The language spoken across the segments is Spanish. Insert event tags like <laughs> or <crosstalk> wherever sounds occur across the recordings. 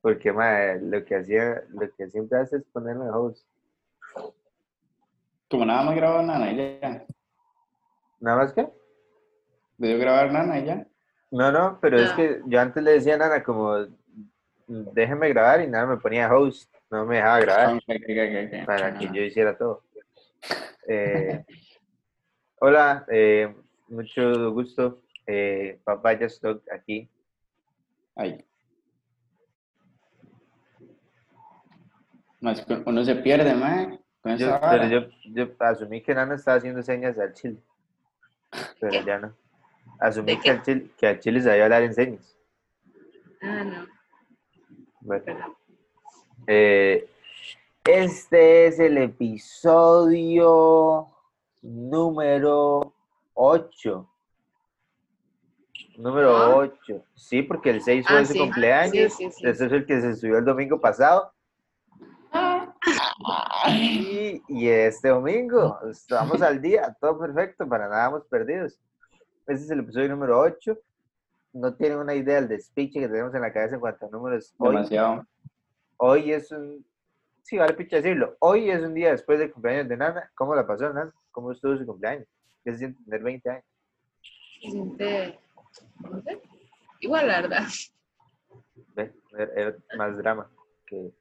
Porque mae, lo que hacía, lo que siempre hace es ponerme host. Como nada más grababa Nana y ya. Nada más que. Debió grabar Nana y ya. No, no, pero es que yo antes le decía a Nana como déjeme grabar y nada me ponía host, no me dejaba grabar para que yo hiciera todo. Eh, <laughs> hola, eh, mucho gusto. Eh, Papaya Stock aquí. Ahí. No, es que uno se pierde, man. Con Yo, pero yo, yo asumí que Nana estaba haciendo señas al chile. Pero ya no. Asumí ¿De que al, chile, que al chile sabía hablar en señas. Ah, no. Bueno, eh, este es el episodio número 8. Número Ah. 8. Sí, porque el 6 fue Ah, su sí. cumpleaños. Sí, sí, sí. Ese es el que se subió el domingo pasado. Y, y este domingo, estamos al día, todo perfecto, para nada hemos perdidos. Este es el episodio número 8. No tienen una idea del despiche que tenemos en la cabeza en cuanto a números. Hoy, Demasiado. hoy es un. Sí, vale picha decirlo. Hoy es un día después del cumpleaños de Nana. ¿Cómo la pasó, Nana? ¿Cómo estuvo su cumpleaños? ¿Qué se siente tener 20 años? Se siente, no sé, igual, la verdad. Ve, Era, era más drama que.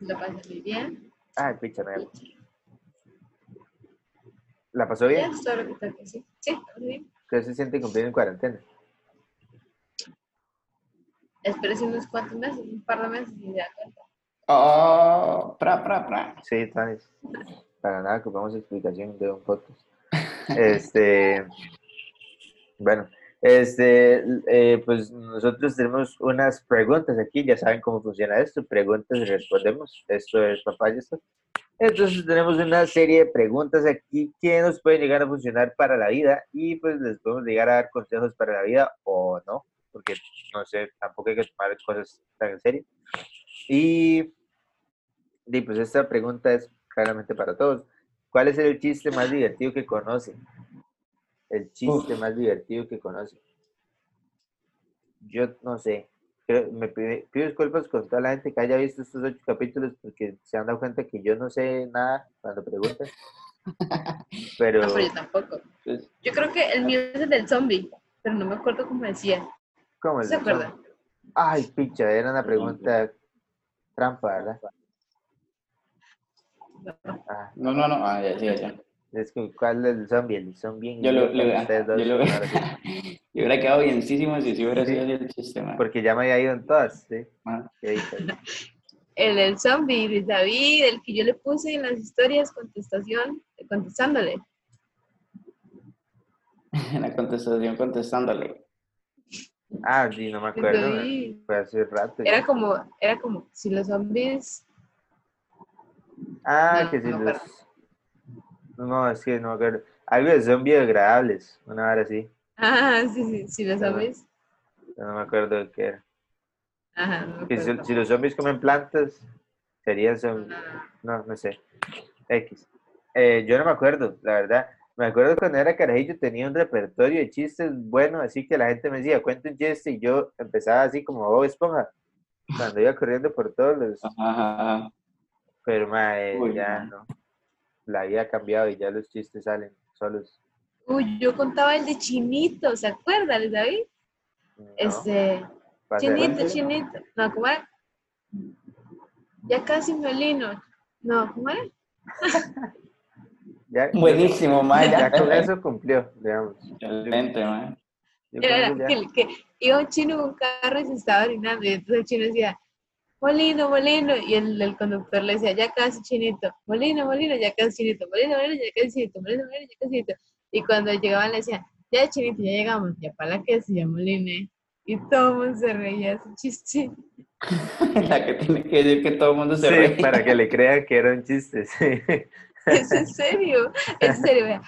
Lo pasé muy bien. Ay, picha, me ¿La pasó bien? todo lo que. Sí, bien. ¿Qué se siente cumplir en cuarentena? Espérese unos cuantos meses, un par de meses y ya cuenta. Oh, pra, pra, pra. Sí, Tanis. Para nada ocupamos explicación de un podcast. <laughs> Este, bueno, este, eh, pues nosotros tenemos unas preguntas aquí, ya saben cómo funciona esto, preguntas y respondemos. Esto es papaya. esto. Entonces tenemos una serie de preguntas aquí que nos pueden llegar a funcionar para la vida y pues les podemos llegar a dar consejos para la vida o no, porque no sé, tampoco hay que tomar cosas tan en serio. Y, y pues esta pregunta es claramente para todos. ¿Cuál es el chiste más divertido que conocen? El chiste Uf. más divertido que conocen. Yo no sé. Me pido disculpas con toda la gente que haya visto estos ocho capítulos porque se han dado cuenta que yo no sé nada cuando preguntan. <laughs> Pero No, pero yo tampoco. Pues, Yo creo que el mío es el del zombie, pero no me acuerdo cómo decía. ¿cómo es ¿Se el acuerda? Ay, picha, era una pregunta trampa, ¿verdad? Ah, no, no, no. Ah, ya, ya, ya. Es que, ¿cuál es el zombie? El zombie. Yo lo, dos, yo lo, sí. <laughs> yo hubiera quedado bienísimo si sí hubiera Sí. sido el chiste, man. Porque ya me había ido en todas, ¿sí? Ah. <laughs> El del zombie de David, el que yo le puse en las historias contestación, contestándole. <laughs> La contestación contestándole. Ah, sí, no me acuerdo. me-. Fue hace rato. Era ya. como, era como, si los zombies, Ah, no, que si no los. No, es que no me acuerdo. Algo de son biodegradables, una hora así. ah, sí, sí, si los Ah. zombies, pero No me acuerdo de qué era. ajá, no Que si, los zombies comen plantas, serían son. Ah, No, no sé. X. Eh, yo no me acuerdo, la verdad. Me acuerdo cuando era carajillo tenía un repertorio de chistes bueno, así que la gente me decía, cuenta un chiste y yo empezaba así como Bob Esponja, cuando iba corriendo por todos los... Ajá. Pero mae, Uy, ya no. La vida ha cambiado y ya los chistes salen solos. Uy, yo contaba el de Chinito, ¿se acuerdan, David? No, Este, Chinito. Chinito. No, ¿cómo era? Ya casi me olino. No, ¿cómo era? <laughs> Ya, Buenísimo, man. ya Ya, con eso cumplió, digamos. Excelente, con Era que, que iba un chino en un carro y se estaba orinando. Y entonces el chino decía, molino, molino. Y el, el conductor le decía, ya casi chinito. Molino, molino, ya casi chinito. Molino, molino, ya casi chinito. Molino, molino, ya casi chinito. Y cuando llegaban le decían, ya chinito, ya llegamos. Ya para la que se llama moline. Y todo el mundo se reía ese chiste. La que tiene que decir que todo el mundo se Sí, ríe. para que le crean que era un chiste, sí. Es en serio, es en serio. vea.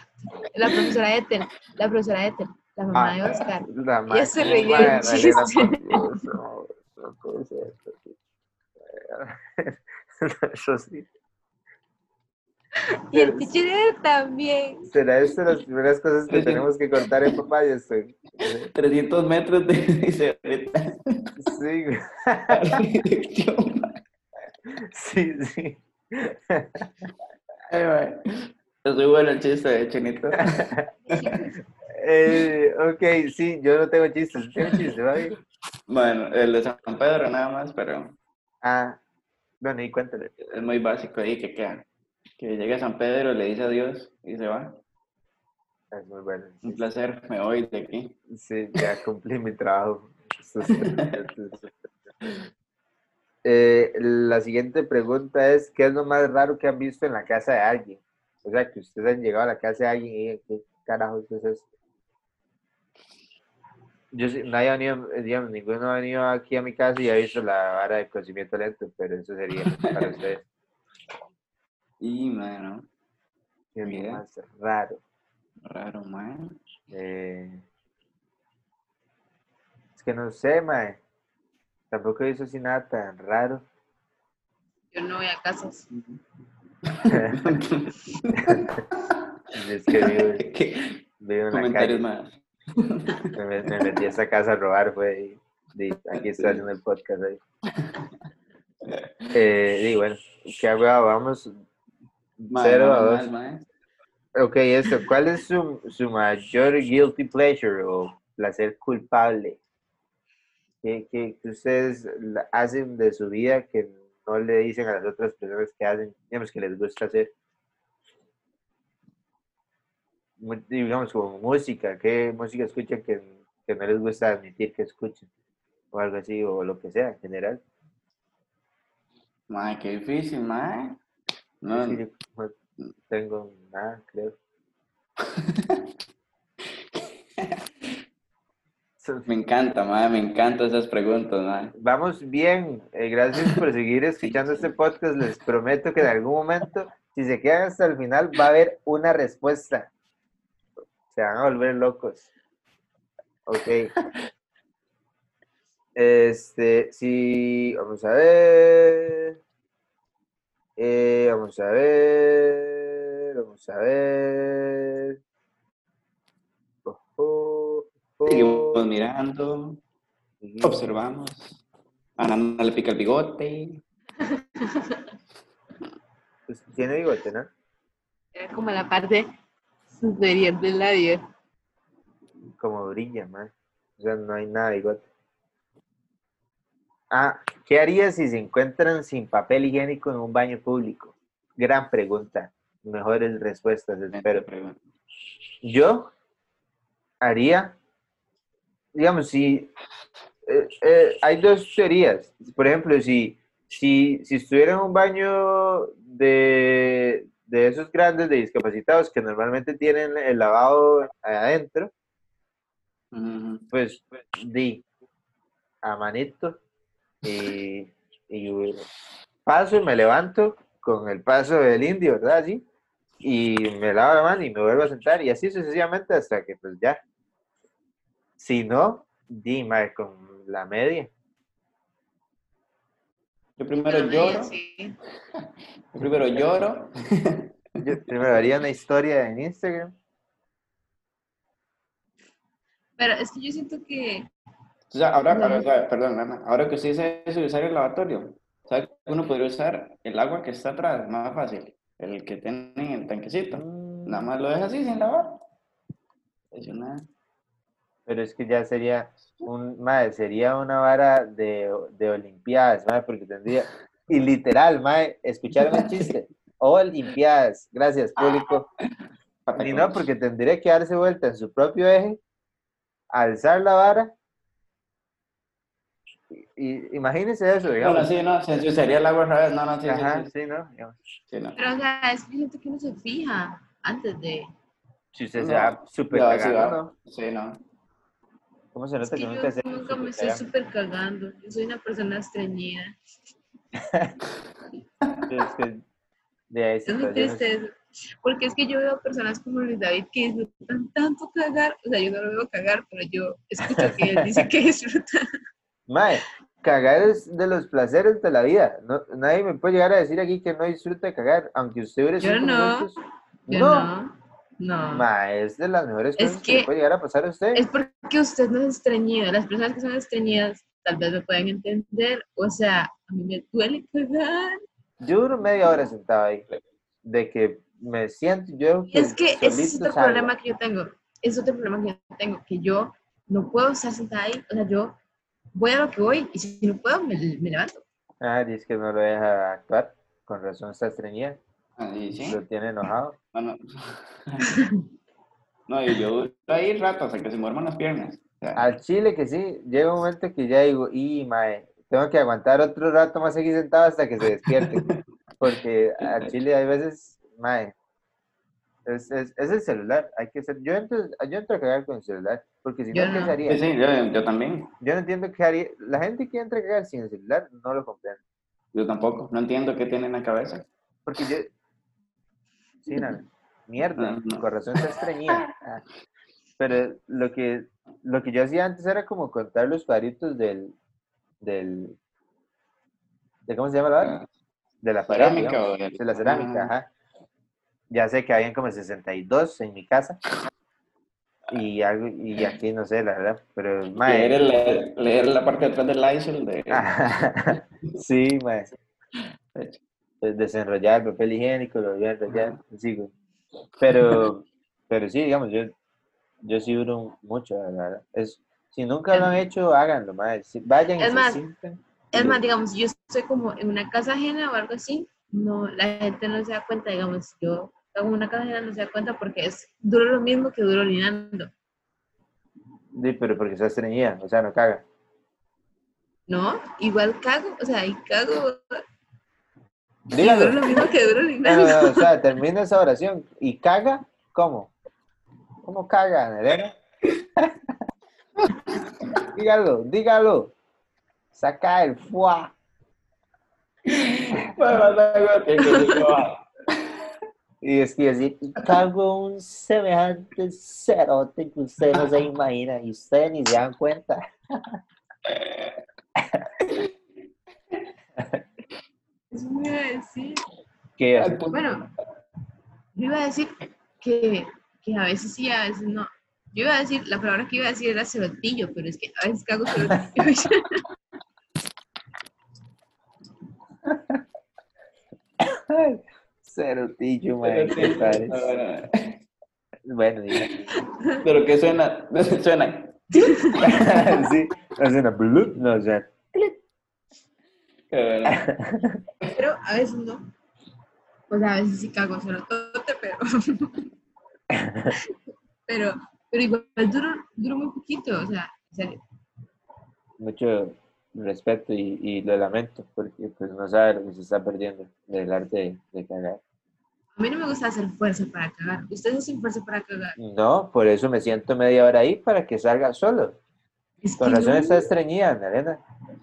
La profesora Ethel, la profesora Ethel, la mamá Ah, de Oscar. La Ella se reía Elena, chiste. por Dios, no, no puede ser. <laughs> Eso sí. Y el teacher también. ¿Será esto las primeras cosas que tenemos que contar en papá? Yo estoy. 300 metros de. <laughs> Sí, sí, sí. Es muy bueno el chiste de Chinito. Eh, ok, sí, yo no tengo chistes. ¿Tiene chistes, Fabi? Bueno, el de San Pedro nada más, pero Ah, bueno, y cuéntale. es muy básico ahí que queda. Que llega San Pedro, le dice adiós y se va. Es muy bueno. Un placer, me voy de aquí. Sí, ya cumplí mi trabajo. <laughs> Eh, la siguiente pregunta es, ¿qué es lo más raro que han visto en la casa de alguien? O sea, que ustedes han llegado a la casa de alguien y digan, ¿qué carajos es esto? Yo sí, nadie ha venido, eh, digamos, ninguno ha venido aquí a mi casa y ha visto la vara de cocimiento lento, pero eso sería <laughs> para ustedes. Y, bueno, ¿Qué más raro? raro, man. Eh, es que no sé, mae. Tampoco he visto así nada tan raro. Yo no voy a casas. <laughs> <laughs> es que vivo, ¿Qué vivo en la comentarios calle. más? <laughs> Me, me- me metí a esta casa a robar, fue. Y, aquí estoy haciendo el podcast ahí. Eh, y bueno, ¿qué hago? Vamos. Mae, Cero a mal, dos. mae. Ok, esto. ¿Cuál es su, su mayor guilty pleasure o placer culpable? ¿Qué, qué- ustedes hacen de su vida que no le dicen a las otras personas que hacen, digamos, que les gusta hacer? Digamos, como música, ¿qué música escuchan que, que no les gusta admitir que escuchan? O algo así, o lo que sea, en general. Mae, qué difícil, mae. No, no tengo nada, creo. <laughs> me encanta, mae, me encantan esas preguntas, mae. Vamos bien, eh, gracias por <laughs> seguir escuchando este podcast. Les prometo que en algún momento, si se quedan hasta el final, va a haber una respuesta. Se van a volver locos. Ok. Este, sí, vamos a ver. Eh, vamos a ver. Vamos a ver. Ojo. Seguimos mirando, Seguimos. observamos. A Nana le pica el bigote. Pues, Tiene bigote, ¿no? Era como la parte superior del labio. como brilla, man. O sea, no hay nada bigote. Ah, ¿qué harías si se encuentran sin papel higiénico en un baño público? Gran pregunta. Mejores respuestas, espero. Yo haría, digamos, si eh, eh, hay dos teorías. Por ejemplo, si, si, si estuviera en un baño de, de esos grandes de discapacitados que normalmente tienen el lavado adentro, pues di a manito y, y paso y me levanto con el paso del indio, ¿verdad? Así, y me lavo la mano y me vuelvo a sentar y así sucesivamente hasta que pues ya. Si no, di mae, con la media. Yo primero lloro, sí. <laughs> yo primero lloro. <laughs> Yo primero haría una historia en Instagram. Pero es que yo siento que O sea, ahora, ahora, o sea, perdón, Ana, ahora que usted dice eso de usar el lavatorio, ¿sabe que uno podría usar el agua que está atrás? Más fácil, el que tiene en el tanquecito. Nada más lo deja así sin lavar. Eso nada. Pero es que ya sería un, mae, sería una vara de, de olimpiadas, mae, porque tendría, y literal, mae, escucharon el chiste, olimpiadas, gracias público, y no, porque tendría que darse vuelta en su propio eje, alzar la vara, y, y imagínense eso, digamos, Bueno, sí, no, se ensuciaría el agua otra vez. No, no, sí, sí, ajá, sí, sí, ¿no? Digamos, sí, no. Pero, o sea, es siento que uno se fija antes de. Si usted No, se va súper sí, cagando. ¿no? Sí, no. ¿Cómo se Es nota que que yo nunca se nunca me estoy súper cagando. Yo soy una persona estreñida. <laughs> Es que de Es situaciones- triste. Porque es que yo veo personas como Luis David que disfrutan tanto cagar, o sea, yo no lo veo cagar, pero yo escucho que él dice que <laughs> disfruta. Mae, cagar es de los placeres de la vida. No, nadie me puede llegar a decir aquí que no disfruta de cagar, aunque usted hubiera Yo cinco no. Yo No, no, no. mae, es de las mejores Es cosas que, le que- puede llegar a pasar a usted. Es porque usted no es estreñido. Las personas que son estreñidas tal vez me puedan entender. O sea, a mí me duele cagar. Yo duro media hora sentado ahí, de que me siento, yo Es que ese es otro salgo. problema que yo tengo. Es otro problema que yo tengo, que yo no puedo estar sentada ahí. O sea, yo voy a lo que voy y si no puedo, me, me levanto. Ah, dice que no lo deja actuar, con razón está estreñida, Ahí sí. lo tiene enojado. <laughs> No, no. <laughs> No, y yo duro ahí rato hasta que se muerman las piernas. O sea, Al chile que sí, llega un momento que ya digo, y mae, tengo que aguantar otro rato más aquí sentado hasta que se despierte. <laughs> Porque al chile hay veces, mae, es, es, es el celular, hay que ser, yo entro, yo entro a cagar con el celular, porque si Yo no, ¿qué no. se haría? sí, sí, yo, yo también. Yo no entiendo qué haría, la gente que entra a cagar sin el celular no lo comprende, Yo tampoco. No entiendo qué tiene en la cabeza. porque yo, sí, nada, <laughs> mierda, No, no. mi corazón está estreñida. Ah. Pero lo que, lo que yo hacía antes era como contar los cuadritos del, del, de cómo se llama la vara? De la Cerámica o del- de la cerámica, Ajá. ajá. Ya sé que habían como 62 en mi casa. Y algo, y aquí no sé, la verdad, pero mae, Leer, el- leer la parte de atrás del Lysol de... <laughs> Sí, mae. Desenrollar el papel higiénico, lo voy a enrollar, sí. Pero, pero sí, digamos, yo, yo sí duro mucho, la verdad. Es, si nunca lo han hecho, háganlo, mae. Si- vayan y Es se más, sientan. Es más, digamos, si yo estoy como en una casa ajena o algo así, no, la gente no se da cuenta, digamos, yo hago una casa ajena no se da cuenta porque es duro lo mismo que duro orinando, Sí, pero porque está estreñida, o sea, no caga. ¿no? Igual cago, o sea, y cago y duro Dígalo. lo mismo que duro No, <laughs> orinando. no, no, o sea, termina esa oración. ¿Y caga? ¿Cómo? ¿Cómo caga, Nerena? <laughs> dígalo, dígalo. Saca el fuá. Y es que decir, y cago un semejante cerote que usted no se imagina y ustedes ni se dan cuenta. Eso me iba a decir. Bueno, yo iba a decir que, que a veces sí, a veces no. Yo iba a decir, la palabra que iba a decir era cerotillo, pero es que a veces cago cerotillo. <laughs> Cerotillo, man, qué padre. Bueno, diga. Pero que suena, <laughs> suena. <laughs> sí, hace una blup, no, o sea, Que bueno. pero a veces no. O sea, a veces sí cago cerotote, pero... pero, pero igual duro, duro muy poquito, o sea, serio. mucho respeto y, y lo lamento porque pues no sabe lo que se está perdiendo del arte de, de cagar. A mí no me gusta hacer fuerza para cagar. Ustedes hacen fuerza para cagar. No, por eso me siento media hora ahí para que salga solo. Es Con razón no. está estreñida.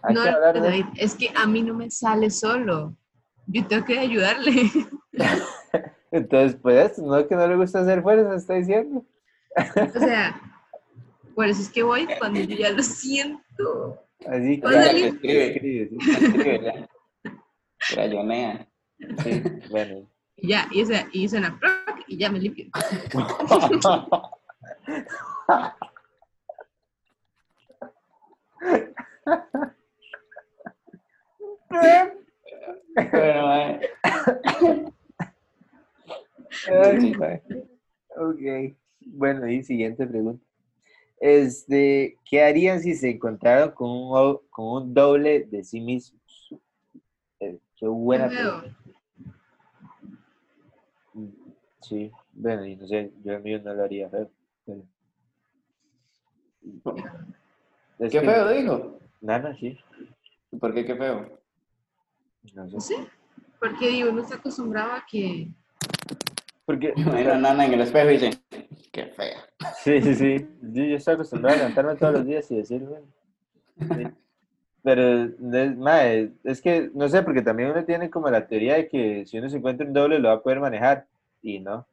Hay No, que hablar de David, es que a mí no me sale solo. Yo tengo que ayudarle. <laughs> Entonces, pues, no es que no le gusta hacer fuerza, está diciendo. O sea, por eso es que voy cuando yo ya lo siento. Así que escribe. escribe. Escribe. Crayonea. Sí, bueno. Y ya, y, o sea, y suena y ya me limpio. Bueno, eh. <laughs> Ok. Bueno, y siguiente pregunta. Este, ¿qué harían si se encontraron con un, con un doble de sí mismos? Eh, qué buena pregunta. Mm, Sí, bueno, y no sé, yo el mío no lo haría feo. pero- Es ¿Qué que- feo dijo? Nada, sí. ¿Por qué qué feo? No sé. No sé, porque digo, uno está acostumbrado a que... Porque, <laughs> a Nana en el espejo y dice, qué fea. Sí, sí, sí. Yo, yo estoy acostumbrado a levantarme todos los días y decir, bueno. sí. Pero, mae, es que, no sé, porque también uno tiene como la teoría de que si uno se encuentra un doble lo va a poder manejar. y no.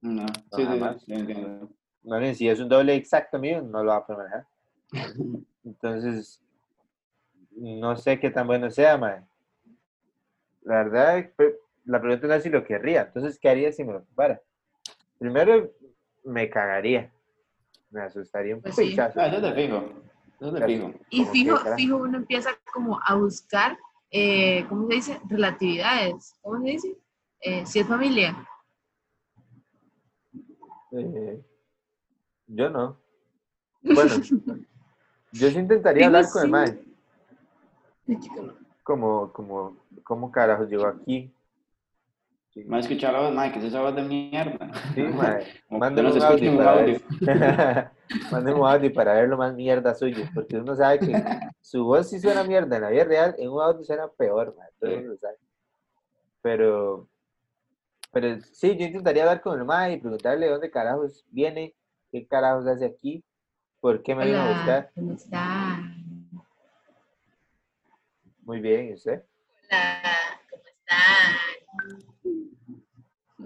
No, sí, sí, jamás. sí. Más bien, si es un doble exacto mío, no lo va a poder manejar. Entonces, no sé qué tan bueno sea, mae. La verdad, la pregunta no es si lo querría. Entonces, ¿qué haría si me lo ocupara? Primero, me cagaría. Me asustaría un Pues sí. pichazo. Ah, eso te fijo. Eso te fijo. Y fijo, fijo, uno empieza como a buscar, eh, ¿cómo se dice? Relatividades. ¿Cómo se dice? Eh, si es familia. Eh, yo no. <laughs> Bueno, yo sí intentaría hablar con el sí. mae. Como, como, ¿cómo carajo llegó aquí? Sí, Me ha escuchado la voz, mae, que es esa voz de mierda. sí, <laughs> no se un audio para audio. <laughs> ver. Un audio para ver lo más mierda suyo. Porque uno sabe que <laughs> su voz sí suena mierda en la vida real, en un audio suena peor, mae. Todo el Sí. mundo lo sabe. Pero, pero sí, yo intentaría hablar con el mae y preguntarle de dónde carajos viene, qué carajos hace aquí, por qué me vino a Hola, buscar. ¿cómo está? Muy bien, ¿y usted? Hola, ¿cómo está?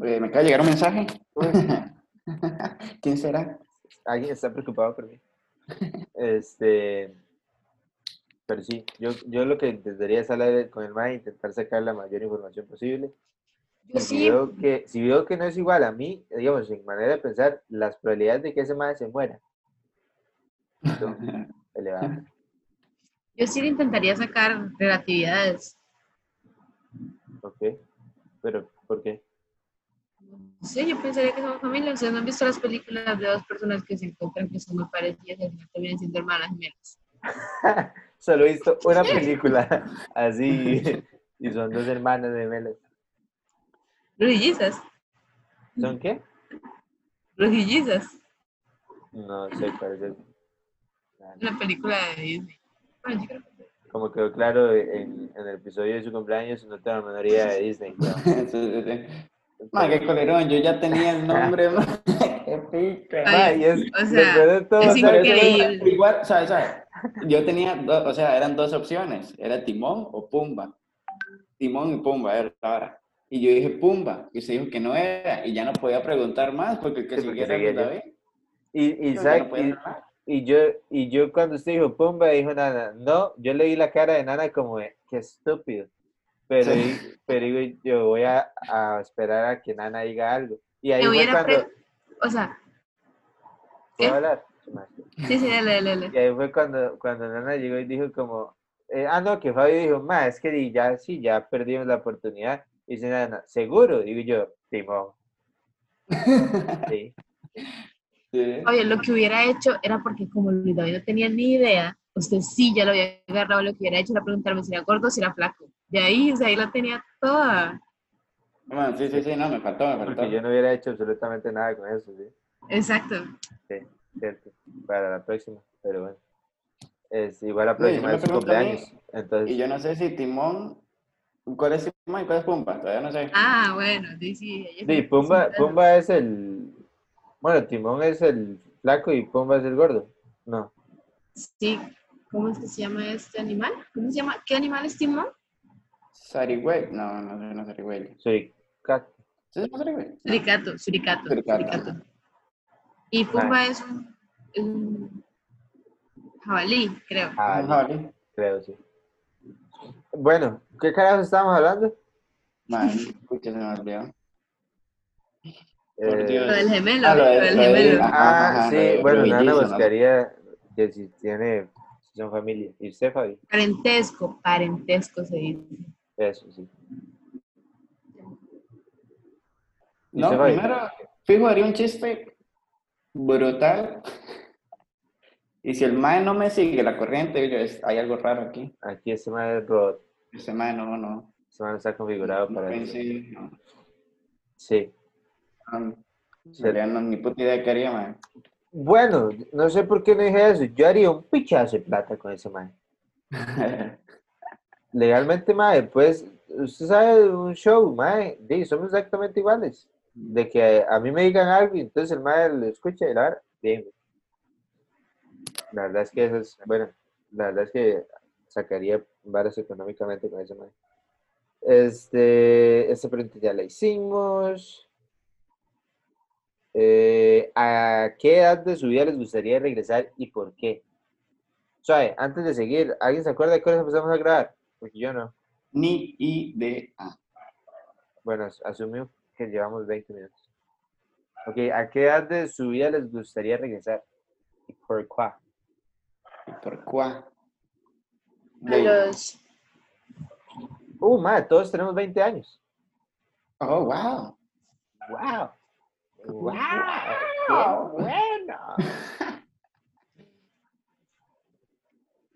Eh, me acaba de llegar un mensaje. <laughs> ¿Quién será? Alguien está preocupado por mí. Este, pero sí, yo, yo lo que intentaría es hablar con el MAE, intentar sacar la mayor información posible. Yo si sí, veo que, si veo que no es igual a mí, digamos, en manera de pensar, las probabilidades de que ese MAE se muera son <laughs> elevadas. yo sí le intentaría sacar relatividades. ¿Ok? Pero, ¿por qué? Sí, yo pensaría que somos familia. Ustedes no han visto las películas de dos personas que se encuentran que son muy parecidas y al final terminan siendo hermanas gemelas. <laughs> Solo he visto una película así y son dos hermanas de Melas. Rojillizas, ¿Son qué? rojillizas, No sé cuál es. el- una película de Disney. Bueno, yo creo que Como quedó claro en, en el episodio de su cumpleaños, no tengo la menor idea de Disney. <laughs> sí. Ma, qué colerón, yo ya tenía el <laughs> nombre, ma. <laughs> Qué pica. Ay, Ma, y es, o sea, después de todo, es eso increíble. era Igual, ¿sabes? ¿sabes? Yo tenía, do- o sea, eran dos opciones, era Timón o Pumba. Timón y Pumba era ahora. Y yo dije Pumba, y se dijo que no era, y ya no podía preguntar más, porque el que Sí, siguiera era. David. Y, y, ¿sabe- no y- y yo, y yo cuando usted dijo Pumba, dijo Nana, no, yo le vi la cara de Nana como qué estúpido. Pero, Sí. pero digo, yo voy a, a esperar a que Nana diga algo. Y ahí fue cuando... O sea, ¿Puedo hablar? sí, sí, dale, dale. Y ahí fue cuando, cuando Nana llegó y dijo como, eh, ah, no, que Fabio dijo, ma, es que ya, sí, ya perdimos la oportunidad. Y dice Nana, ¿seguro? Digo yo, Timón. <laughs> Sí. Sí. Oye, lo que hubiera hecho era porque como Luis David no tenía ni idea, usted sí ya lo había agarrado, lo que hubiera hecho era preguntarme si era gordo o si era flaco. De ahí, o sea, ahí la tenía toda. Ma, sí, sí, sí, no, me faltó, me faltó. Porque yo no hubiera hecho absolutamente nada con eso, sí. Exacto. Sí, cierto. Para la próxima, pero bueno. Es igual la No, próxima me es su cumpleaños. Entonces, Y yo no sé si Timón, ¿cuál es Timón y cuál es Pumba? Todavía no sé. Ah, bueno, sí, sí. sí, sí, Pumba, sí, Pumba es el. Bueno, Timón es el flaco y Pumba es el gordo. No, Sí, ¿cómo es que se llama este animal? ¿Cómo se llama? ¿Qué animal es Timón? Sarigüey, no, no no es Sarigüey. soy cat. ¿Sí se llama Sarigüey? Suricato, suricato, Suricato. suricato. Y Pumba es un, un jabalí, creo. Ah, Un jabalí. creo, sí. Bueno, ¿qué carajos estábamos hablando? Man, escucha, se me olvidó. Eh. Lo del gemelo, Ah, lo lo de- del lo de- gemelo. ah, Ah, Ajá, sí, bueno, Nana ¿no? buscaría que si tiene, son familia. ¿Y usted, Fabi? Parentesco, parentesco se dice. Eso, sí. ¿Y No, usted, primero, fijo, haría un chiste brutal. Y si el mae no me sigue la corriente, yo, es- hay algo raro aquí. Aquí este man es robot. Ese mae no, no. Este man está configurado No para eso. pensé, no. Sí. No, en realidad no, ni puta idea qué haría, mae. Bueno, no sé por qué no dije eso. Yo haría un pichazo de plata con ese man. <laughs> Legalmente, mae, pues, usted sabe, un show, mae, sí, somos exactamente iguales. De que a mí me digan algo y entonces el mae lo escucha y la verdad, bien. La verdad es que eso es, bueno, la verdad es que sacaría varas económicamente con ese mae. Este, esta pregunta ya la hicimos. Eh, ¿A qué edad de su vida les gustaría regresar y por qué? Suave, antes de seguir, ¿alguien se acuerda de qué hora empezamos a grabar? Porque yo no. Ni idea. Bueno, as- asumimos que llevamos 20 minutos. Ok, ¿a qué edad de su vida les gustaría regresar? ¿Y por qué? ¿Y por cuá? A los. Uh, madre, todos tenemos 20 años. Oh, wow. ¡Wow! ¡Wow! ¡Qué bueno!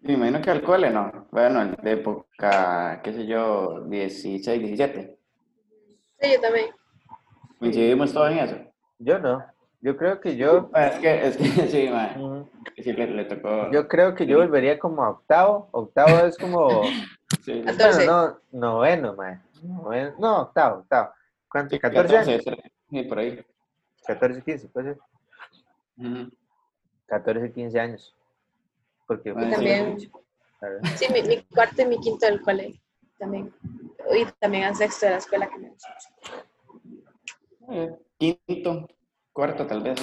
Me imagino que al cole, ¿no? Bueno, de época, qué sé yo, 16, 17. Sí, yo también. Coincidimos todos en eso. Yo no. Yo creo que yo... Ah, Es que, es que <laughs> sí, man. mm, Sí, le, le tocó. Yo creo que yo volvería como a octavo. Octavo es como... <laughs> Sí. Bueno, no, noveno. Noveno- no, octavo, octavo. ¿Cuánto? 14 años. 14, sí, por ahí. 14, 15, puede ser. Ujú. 14, 15 años. Porque Bueno, pues, También. sí, claro. Sí, mi, mi cuarto y mi quinto del cole. También. Y también al sexto de la escuela que me gusta. Eh, Quinto, cuarto, tal vez.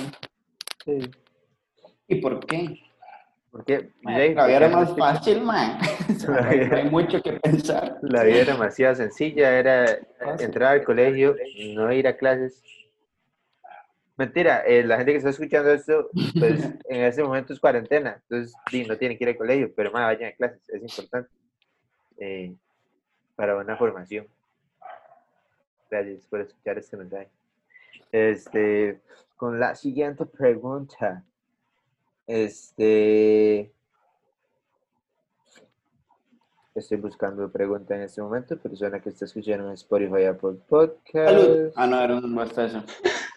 ¿sí? Sí. ¿Y por qué? Porque Man, La vida era más fácil, man. No <laughs> <laughs> hay mucho que pensar. La vida era demasiado sencilla, era entrar al colegio, no ir a clases. Mentira, eh, la gente que está escuchando esto, pues <laughs> en ese momento es cuarentena, entonces sí, no tienen que ir al colegio, pero más vayan a clases, es importante eh, para una formación. Gracias por escuchar este mensaje. Este, con la siguiente pregunta. Este. Estoy buscando pregunta en este momento. Persona que está escuchando en Spotify, Apple Podcast. Salud. Ah, no, era un bostezo.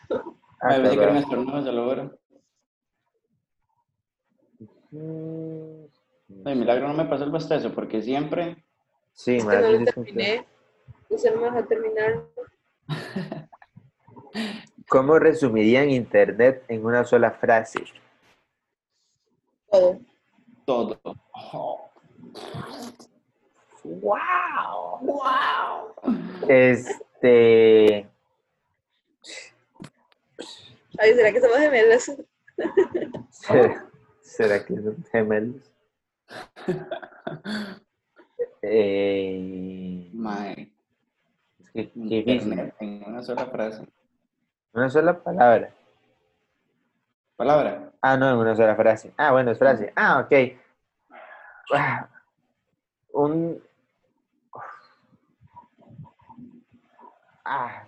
<laughs> Ah, Ay, pensé que era un estornudo, se lo Ay, milagro no me pasó el bostezo, porque siempre. Sí, Es que no lo terminé. Usted no me dejó terminar. <laughs> ¿Cómo resumirían Internet en una sola frase? Todo. Todo. Oh, ¡Wow! ¡Wow! Este. Ay, ¿será que somos gemelos? ¿Será, será que son gemelos? Eh, Mae. es que qué difícil. Internet en una sola frase. Una sola palabra. Palabra. Ah, no, en una sola frase. Ah, bueno, es frase. Ah, ok. Ah, Un. Ah,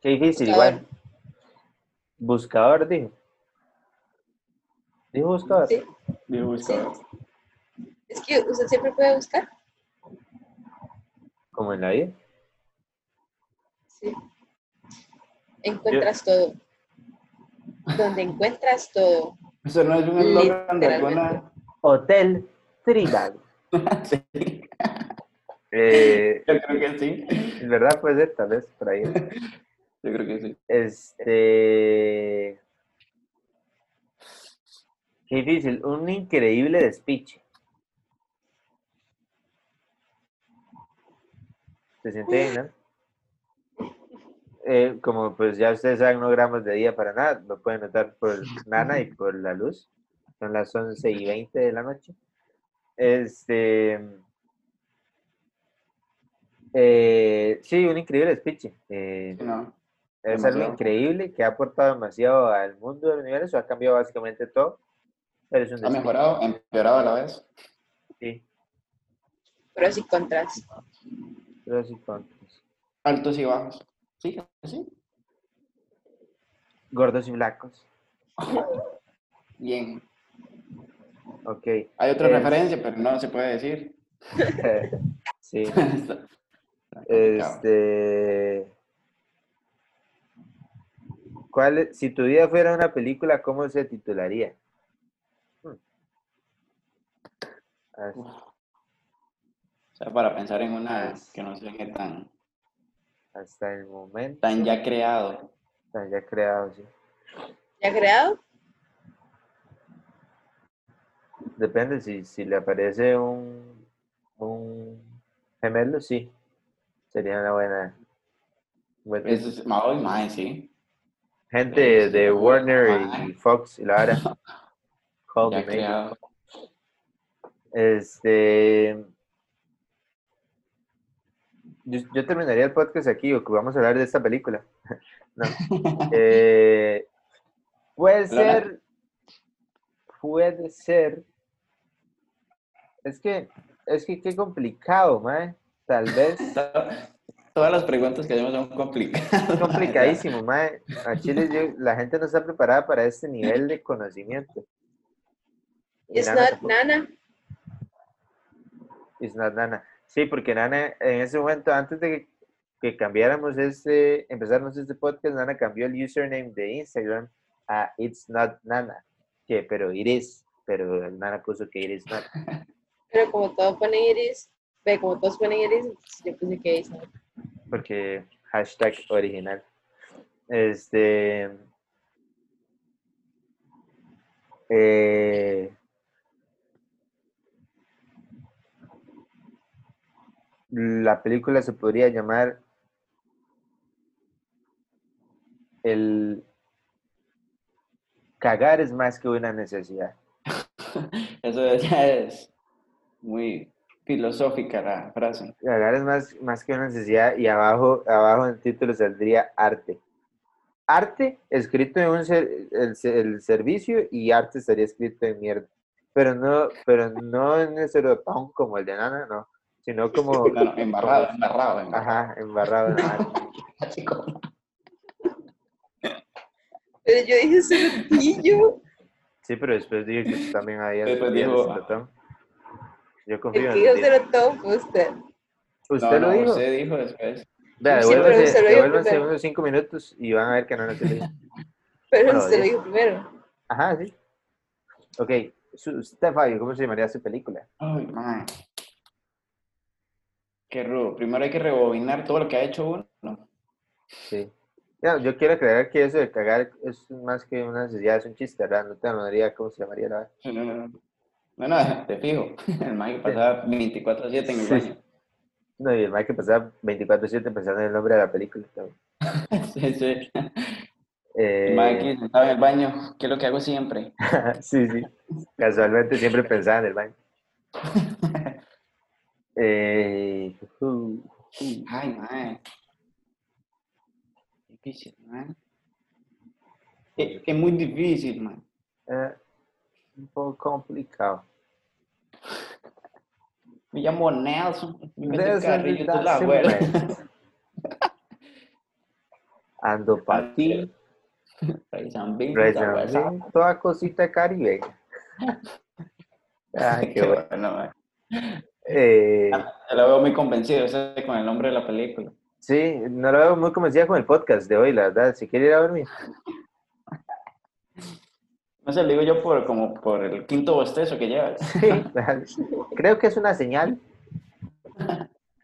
qué difícil, igual. Buscador, dijo. Dijo buscador. Sí. Digo, buscador. Es que usted siempre puede buscar. Como en la vida. Sí. Encuentras todo. Donde encuentras todo. Eso no es un eslogan de alguna. Hotel Tribal. <laughs> Sí, Eh, yo creo que sí. ¿Verdad? Puede ser, tal vez, por ahí. Yo creo que sí. Este. Qué difícil. Un increíble despiche. ¿Se siente bien, no? Eh, como pues ya ustedes saben, no gramos de día para nada, lo pueden notar por Nana y por la luz. Son las 11 y 20 de la noche. Este. eh, sí, un increíble despiche. Eh, no. Es algo increíble que ha aportado demasiado al mundo del universo, ha cambiado básicamente todo. Pero es un Ha mejorado, empeorado a la vez. sí, Pros y contras. pros y contras. Altos y bajos. Sí, sí. Gordos y flacos. <laughs> Bien. Ok. Hay otra Es- referencia, pero no se puede decir. <laughs> sí. <laughs> Este. ¿Cuál es- si tu vida fuera una película, ¿cómo se titularía? Hmm. O sea, para pensar en una que no suene tan, Hasta el momento. tan ya creado. tan ya creado, sí. ¿Ya creado? Depende, si, si le aparece un, un gemelo, sí. Sería una buena. buen Eso es, hoy, mae, sí. Gente de Warner y Fox y la vara. <laughs> Call me maybe. Este. Yo, yo terminaría el podcast aquí, o que vamos a hablar de esta película. <laughs> No. Eh, puede ser. Puede ser. Es que, es que qué complicado, mae. Tal vez. <laughs> Todas las preguntas que hacemos son complicadas. Complicadísimo, mae. A Chile yo- la gente no está preparada para este nivel de conocimiento. It's Nana not. Nana. It's not Nana. Sí, porque Nana, en ese momento, antes de que, que cambiáramos este, empezáramos este podcast, Nana cambió el username de Instagram a It's not Nana. Que, pero it is. Pero Nana puso que it is not. Pero como todos ponen iris, ve, como todos ponen iris, yo puse que es. Porque hashtag original. Este. eh, la película se podría llamar El cagar es más que una necesidad. <laughs> Eso es muy filosófica la frase. Cagar es más, más que una necesidad y abajo, abajo en el título saldría arte. Arte escrito en un ser- el, el servicio y arte estaría escrito en mierda. Pero no, pero no en el serotón como el de Nana, no. Sino como, No, no, embarrado, embarrado, embarrado. ajá, embarrado en la arte. <laughs> Como- Pero yo dije cerotillo. Sí, pero después dije que también habías Después dijo. Yo confío El en cerotón fue usted. ¿Usted No, lo no, dijo? Usted dijo después. Vea, Sí, devuélvanse, lo devuélvanse unos cinco minutos y van a ver que no se lo dijo. <laughs> Pero Bueno, usted lo dijo primero. Ajá, sí. Ok, usted, Fabio, ¿cómo se llamaría su película? Ay, man. Qué rudo. Primero hay que rebobinar todo lo que ha hecho uno. Sí. Ya, yo quiero aclarar que eso de cagar es más que una necesidad, es un chiste, ¿verdad? No te hablaría cómo se llamaría la No, no, no. No, no, <laughs> te fijo. <laughs> El que pasaba 24-7 en el baño. No, y el Mike pasaba 24-7 pensando en el nombre de la película. <laughs> Sí, sí. Eh, aquí sentado en el baño, que es lo que hago siempre. sí, sí. Casualmente siempre pensaba en el baño. Eh, Ay, man. Difícil, man. Es, es muy difícil, man. eh, un poco complicado. Me llamo Nelson. Me meto Nelson carrillo de la abuela. Ando <laughs> para ti, toda cosita caribeña. <laughs> Ay, qué Qué bueno. Eh, Te lo veo muy convencido, con el nombre de la película. sí, no lo veo muy convencida con el podcast de hoy, la verdad. Si quiere ir a dormir. No sé, lo digo yo por, como por el quinto bostezo que llevas. <laughs> Sí, creo que es una señal.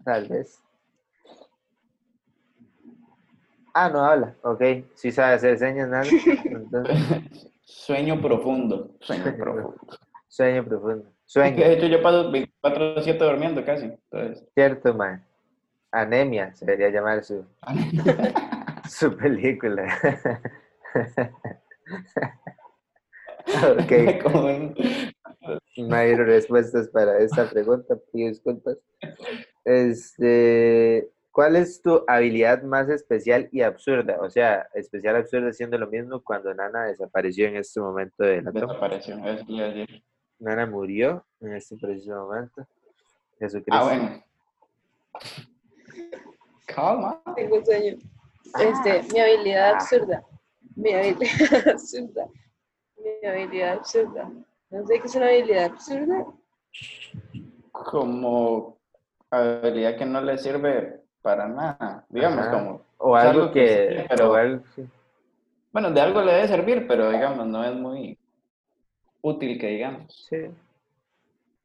Tal vez. Ah, no habla. Ok, sí sabe hacer señas, nada. Entonces, Sueño profundo. Sueño profundo. sueño profundo. De Sueño, hecho, yo paso 24-7 durmiendo casi. Entonces, cierto, man. Anemia se debería llamar su, <laughs> su película. <laughs> ok, <laughs> no hay respuestas para esta pregunta, pido disculpas. Este, ¿cuál es tu habilidad más especial y absurda? O sea, especial absurda siendo lo mismo cuando Nana desapareció en este momento de la toma. desapareció. A decir. Nana murió en este preciso momento. Jesucristo. Ah, bueno. Calma. Tengo sueño. Este, mi habilidad absurda. Mi habilidad <laughs> absurda. Mi habilidad absurda. No sé qué es una habilidad absurda. Como habilidad que no le sirve para nada. Digamos, Ajá. como. O algo algo que, pero- o algo- sí. Bueno, de algo le debe servir, pero digamos, no es muy útil que digamos. Sí.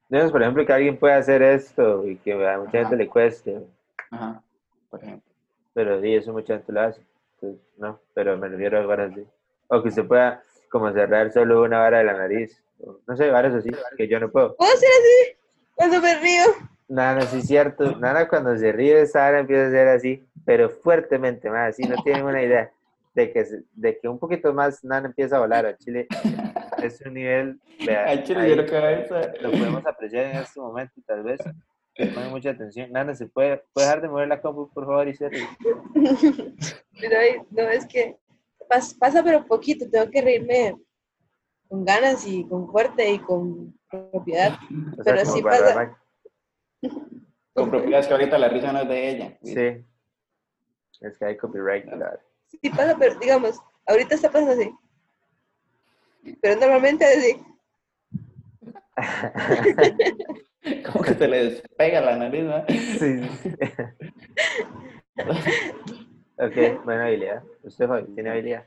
Digamos, por ejemplo, que alguien pueda hacer esto y que a mucha Ajá. gente le cueste, Ajá. Por ejemplo. pero sí, eso mucha gente lo hace. Entonces, no, pero me refiero a algo así. O que se pueda como cerrar solo una vara de la nariz. No sé, varas así, que yo no puedo. ¿Puedo hacer así? Cuando me río. Nada, sí es cierto. Nada, cuando se ríe, esa vara empieza a ser así, pero fuertemente más, así, no tienen una idea. de que, de que un poquito más Nana empieza a volar a Chile. Es un nivel, vea, Ay, chile, ahí yo a esa- lo podemos apreciar en este momento, tal vez. Pongan mucha atención. Nana, ¿se puede, puede dejar de mover la compu, por favor, y se <laughs> Pero ay, no, es que pas- pasa pero poquito, tengo que reírme con ganas y con fuerte y con propiedad. <laughs> O sea, Pero sí pasa. <laughs> Con propiedades que ahorita la risa no es de ella. Sí. Es que hay copyright, claro. Sí pasa, pero digamos, ahorita está pasando así. Pero normalmente así. <laughs> Como que se le despega la nariz, ¿no? Sí. Ok, buena habilidad. Usted, Fabi, tiene habilidad.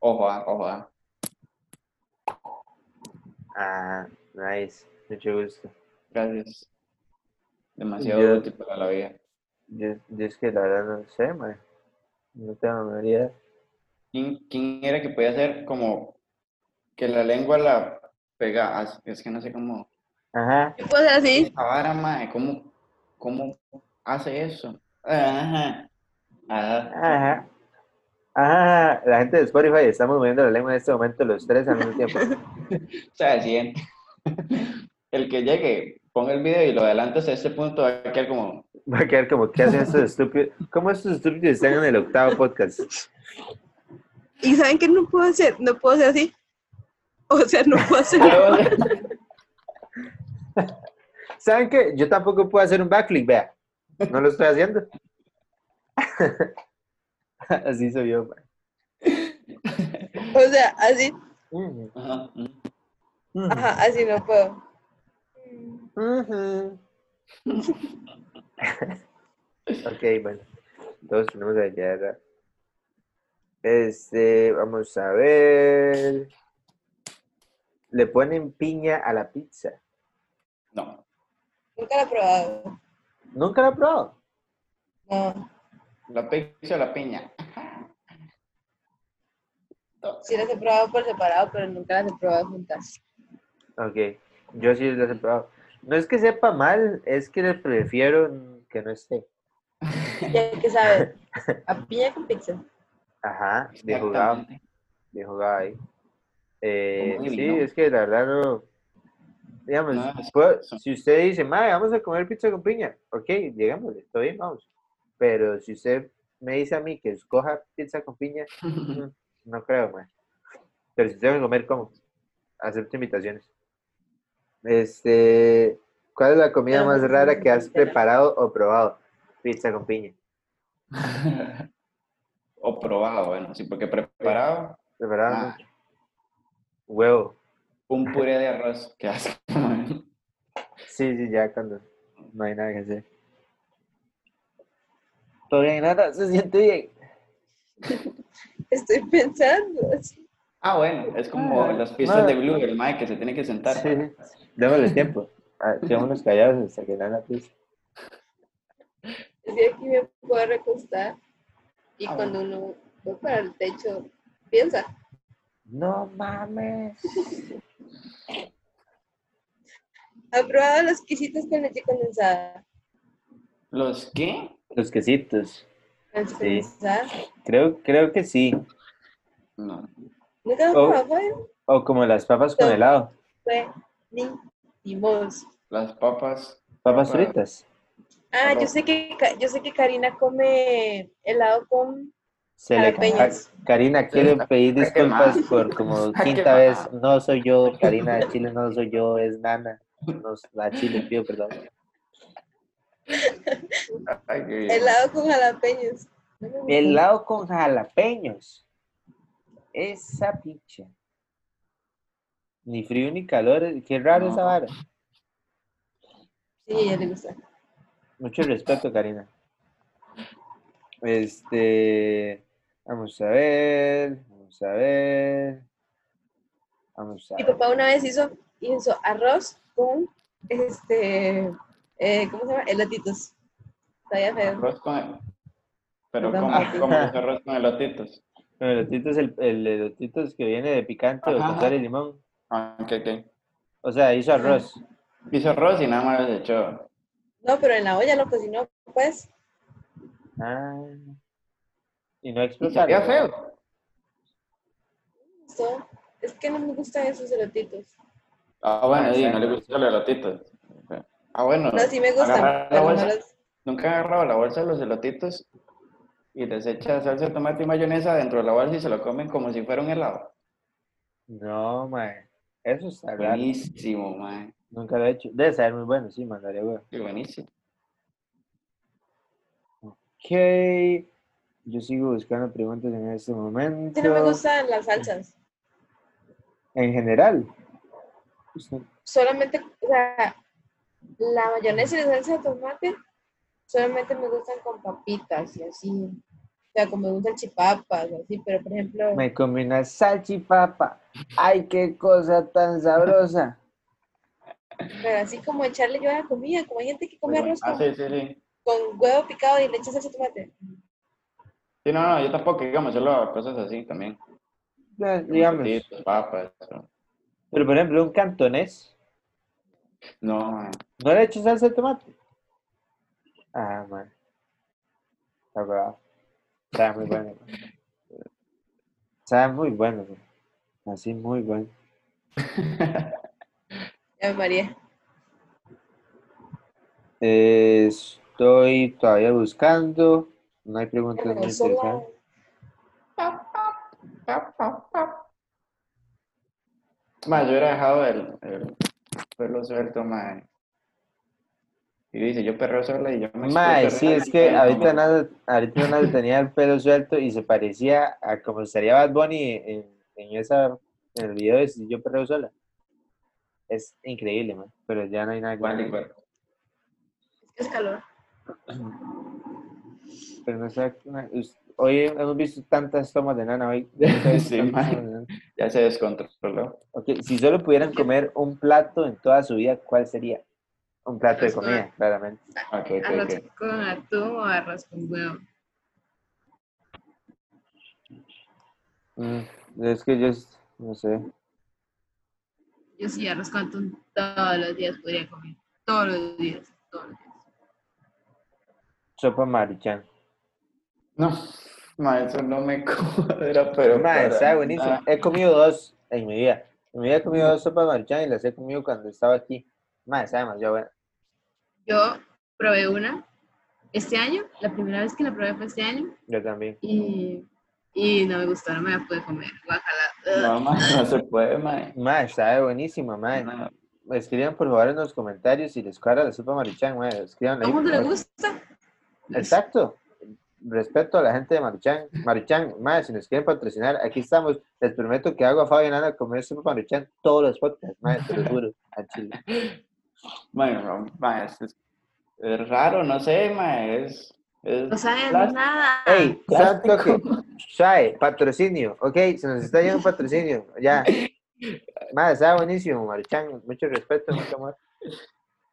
Ojo, ah, ojo, ah. Ah, nice. Mucho gusto. Gracias. Demasiado Yo- útil para la vida. Yo, yo es que la verdad no sé, man. No tengo menor idea. ¿Quién, quién era que podía hacer como que la lengua la pega? as- Es que no sé cómo. Ajá. Hacer así. Vara, mae, ¿cómo, ¿cómo hace eso? Ajá. Ajá. Ajá. Ajá. La gente de Spotify estamos moviendo la lengua en este momento los tres al mismo tiempo. <laughs> O sea, 100. <laughs> El que llegue, ponga el video y lo adelante hasta este punto, va a quedar como. Va a quedar como, ¿qué hacen estos <laughs> estúpidos? ¿Cómo estos estúpidos están en el octavo podcast? ¿Y saben qué no puedo hacer? No puedo hacer así. O sea, no puedo hacer. ¿Saben qué? Yo tampoco puedo hacer un backflip, vea. No lo estoy haciendo. <laughs> Así soy yo, man. O sea, así. Ajá. así no puedo. Ujú. ok, bueno. Todos tenemos la ¿verdad? Este, vamos a ver. Le ponen piña a la pizza. No. Nunca lo he probado. ¿Nunca lo he probado? No. La pizza o la piña. Sí las he probado por separado, pero nunca las he probado juntas. Ok, yo sí lo he probado. No es que sepa mal, es que le prefiero que no esté. Ya que sabe. <laughs> A piña con pizza. Ajá, de jugado, Exactamente. de jugado ahí. Eh, sí, es que la verdad no. Digamos, puedo- eso. si usted dice, madre, vamos a comer pizza con piña, ok, llegámosle, está bien, vamos. Pero si usted me dice a mí que escoja pizza con piña, <laughs> mm, no creo, man. Pero si tengo que comer, ¿cómo? Acepto invitaciones. Este, ¿cuál es la comida Pero más rara que has preparado o probado? Pizza con piña. <laughs> o probado, bueno, sí, porque preparado Preparado Ah. Huevo. Un puré de arroz. <laughs> Qué asco. man. Sí, sí, ya cuando no hay nada que hacer. Todavía nada, se siente bien. Estoy pensando. Ah, bueno, es como Ah, las pistas ah. de Blue, el Mike que se tiene que sentar. Sí, démosle tiempo. Ah, Quedémonos callados hasta que nada pizza. Es que aquí me puedo recostar y Ah, cuando uno va para el techo, piensa. No mames. ¿Han probado los quesitos con leche condensada? ¿Los qué? Los quesitos. Leche Sí. condensada. Creo, creo que sí. No. ¿Nunca lo han probado? O como las papas con No. helado. Fue ni y mos. Las papas. Papas fritas. Ah, yo sé que yo sé que Karina come helado con Se le. Karina quiere pedir disculpas por <laughs> como quinta vez. No soy yo, Karina de Chile, no soy yo, es Nana. No, la Chile, pido perdón. Helado con jalapeños. Helado con jalapeños. Esa picha. Ni frío ni calor. Qué raro esa vara. Sí, a ella le gusta. Mucho respeto, Karina. Este. Vamos a ver. Vamos a ver. Vamos a Mi ver. papá una vez hizo, hizo arroz con este, eh, ¿cómo se llama? Elotitos. Sabía feo. Arroz con el... Pero ¿cómo, cómo es arroz con elotitos? El elotito es el, el elotito es que viene de picante o con sal y limón. Ah, ok, ok. O sea, hizo arroz. Hizo arroz y nada más le echó. No, pero en la olla lo cocinó, pues. Ah. Y no Y explotar. sabía feo. So, Es que no me gustan esos elotitos. Ah, bueno, sí, no le gustan los elotitos. Ah, bueno. No, sí me gustan, pero no bolsa. los... Nunca he agarrado la bolsa de los elotitos y les echa salsa de tomate y mayonesa dentro de la bolsa y se lo comen como si fuera un helado. No, mae. Eso está. Buenísimo, man. Nunca lo he hecho. Debe ser muy bueno, sí, mandaría huevo. Qué buenísimo. Ok. Yo sigo buscando preguntas en este momento. Sí, no me gustan las salsas. En general. Solamente, o sea, la mayonesa y la salsa de tomate solamente me gustan con papitas y así. O sea, como me gustan chipapas así, pero por ejemplo, Me comí una salchipapa. Ay, qué cosa tan sabrosa. pero así como echarle yo a la comida, como hay gente que come arroz Ah, con, sí, sí, sí. Con huevo picado y le echa salsa de tomate. Sí, no, no, yo tampoco, digamos, solo cosas así también. Eh, Digamos. Papas. Pero por ejemplo, un cantonés. No, man. ¿No le he hecho salsa de tomate? Ah, man. Está bravo. Está muy bueno. man. Sabe muy bueno. man. Así muy bueno. Ya me mareé. Eh, estoy todavía buscando. No hay preguntas muy interesantes. Más, yo hubiera dejado el, el pelo suelto, man. Y dice, yo perreo sola y yo me Mae, sí, es que ahorita nada, ahorita nada tenía el pelo suelto y se parecía a como estaría Bad Bunny en, en esa, en el video de Si Yo Perreo Sola. Es increíble, man, pero ya no hay nada que. Es calor. Pero no us- hoy hemos visto tantas tomas de nana hoy. <laughs> Sí. Ya se descontroló. Si solo pudieran comer un plato en toda su vida, ¿cuál sería? Un plato de con- comida, claramente. Arroz con atún o arroz con huevo. Mm, es que yo, no sé. Yo sí, arroz con atún todos los días podría comer. Todos los días. Todos los días. Sopa maruchan. No, ma, eso no me <laughs> cuadra, pero. Mae, para está buenísimo. nada. He comido dos en mi vida. En mi vida he comido dos sopas maruchan y las he comido cuando estaba aquí. Mae, está demasiado buena. Yo probé una este año. La primera vez que la probé fue este año. Yo también. Y, y no me gustó, no me la pude comer. Guácala. No, ma, no se puede, ma. Mae, está buenísima, mae. No, Escriban por favor en los comentarios si les cuadra la sopa maruchan, mae. Escriban ahí. ¿A mundo por le gusta? Exacto. Respeto a la gente de Maruchan. Maruchan, mae, si nos quieren patrocinar, aquí estamos. Les prometo que hago a Fabián Ana comer sopa maruchan todos los podcasts, mae, te lo juro. A Chile. <laughs> es, raro, no sé, ma, es. es No saben plástico. nada. Ey. ¿sabes toque? Shae, patrocinio, ok, se nos está yendo un patrocinio, ya. Madre, está buenísimo, Maruchan, mucho respeto, mucho amor.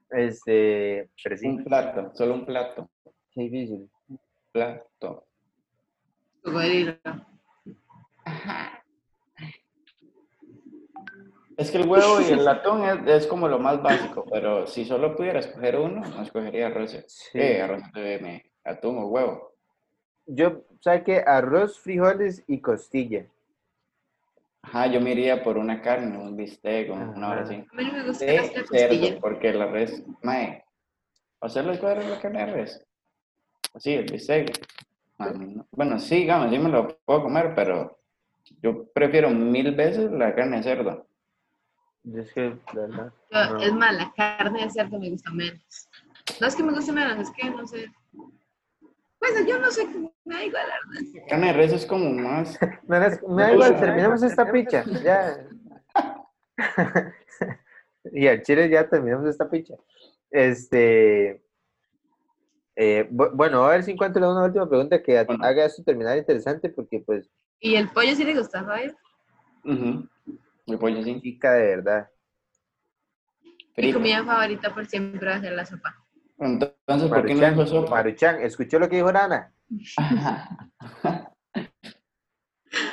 Este, pero sí, Un plato, solo un plato. Qué difícil. Plato. Cocodrilo. Es que el huevo y el atún es, es como lo más básico, pero si solo pudiera escoger uno, no escogería arroz. Sí. Eh, arroz, eh, me- atún o huevo. Yo, ¿sabes qué? Arroz, frijoles y costilla. Ajá, yo me iría por una carne, un bistec, un- una hora Ajá. así. A mí no me gusta De cerdo, porque la res, mae, ¿a usted les cuadra la carne de res? Sí, el bistec. Bueno, sí, digamos, sí me lo puedo comer, pero yo prefiero mil veces la carne de cerdo. Yo es que, verdad, Yo- no. Es más, la carne de cerdo me gusta menos. No es que me guste menos, es que no sé. Pues yo no sé, me da igual, la verdad. La carne de res es como más... <laughs> Me da igual, terminamos esta picha, ya. <laughs> <laughs> y al chile ya terminamos esta picha. Este, eh, bu- bueno, a ver si encuentro una última pregunta que Bueno. haga esto terminar interesante, porque pues Y el pollo sí le gusta, ¿sabes? Ujú. El pollo sí. pica de verdad. Mi comida favorita por siempre va a ser la sopa. Entonces, ¿por qué no Maruchan, dijo sopa? Maruchan, ¿escuchó lo que dijo Nana?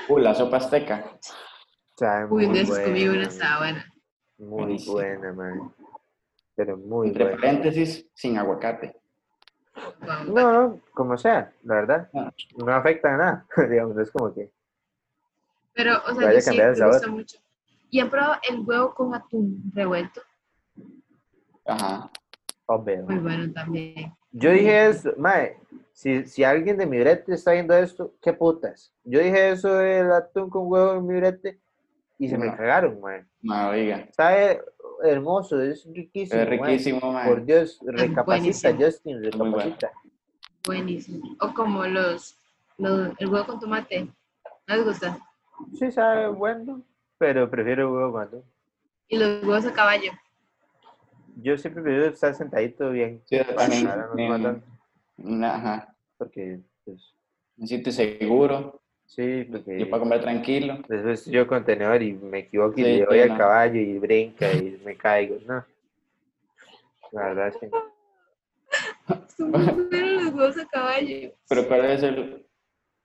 Uh, <laughs> la sopa azteca. Uy, muy comí buena, una, estaba buena. Muy Buenísimo. buena, man. Pero muy Entre buena. paréntesis, sin aguacate. No, no, como sea, la verdad. Ah. No afecta a nada. <laughs> Digamos, no es como que. Pero, o sea, yo sí, me gusta mucho. ¿Y han probado el huevo con atún revuelto? Ajá. Obvio. Muy bueno también. Yo dije eso, mae, si, si alguien de mi brete está viendo esto, qué putas. Yo dije eso del atún con huevo en mi brete y se me No. cagaron, mae. Ma, oiga. Sabe hermoso, es riquísimo. Es. Por Dios, recapacita, buenísimo. Justin, bueno. recapacita. Buenísimo. O como los, los el huevo con tomate. ¿No les gusta? Sí, sabe bueno, pero prefiero huevo con atún. Y los huevos a caballo. Yo siempre prefiero estar sentadito bien. Sí, también. Me ajá. porque, pues, Un sitio seguro. Sí, porque Yo para comer tranquilo. después yo con tenedor y me equivoco y Sí, le doy al no. caballo y brinca y me caigo, no. La verdad es que no. Son muy buenos los huevos a caballo. Pero cuál es el.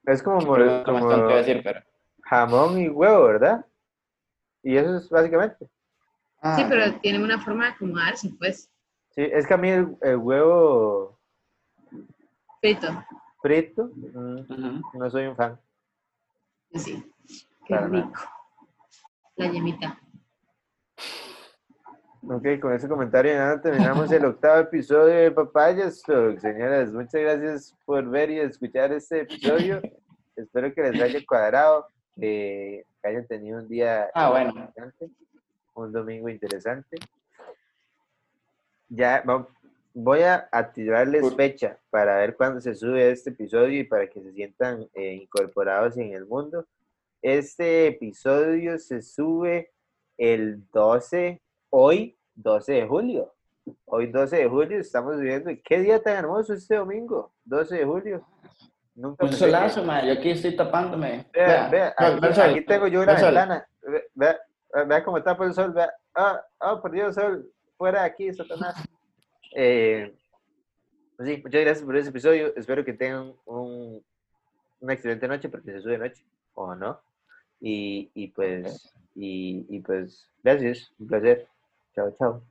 es como, Pero mor- no más como tengo que decir, pero. jamón y huevo, ¿verdad? Y eso es básicamente. Ah, Sí, pero tienen una forma de acomodarse, pues. Sí, es que a mí el, el huevo Frito. frito, mm, no soy un fan. Sí. Qué Para nada. rico. La yemita. Ok, con ese comentario ya terminamos el octavo episodio de Papayas Talk. Señoras, muchas gracias por ver y escuchar este episodio. Espero que les haya cuadrado, que hayan tenido un día Ah, bueno. interesante, un domingo interesante. Ya va- voy a activarles Cool. fecha para ver cuándo se sube este episodio y para que se sientan eh, incorporados en el mundo. Este episodio se sube el 12, hoy 12 de julio. Hoy 12 de julio estamos viviendo. ¿Qué día tan hermoso este domingo? 12 de julio. Nunca Un pensé que- solazo, ma. Yo aquí estoy tapándome. Vea, vea, Ve- aquí, sol, aquí tengo yo ve una ventana. Ve- Vea, vea cómo está por el sol. Vea. Ah, ah, por Dios, sol. Fuera de aquí, Satanás. Eh, pues sí, muchas gracias por ese episodio. Espero que tengan un- una excelente noche, porque se sube noche, o no. Y, y pues, y, y pues, gracias. Un placer. Chao, chao.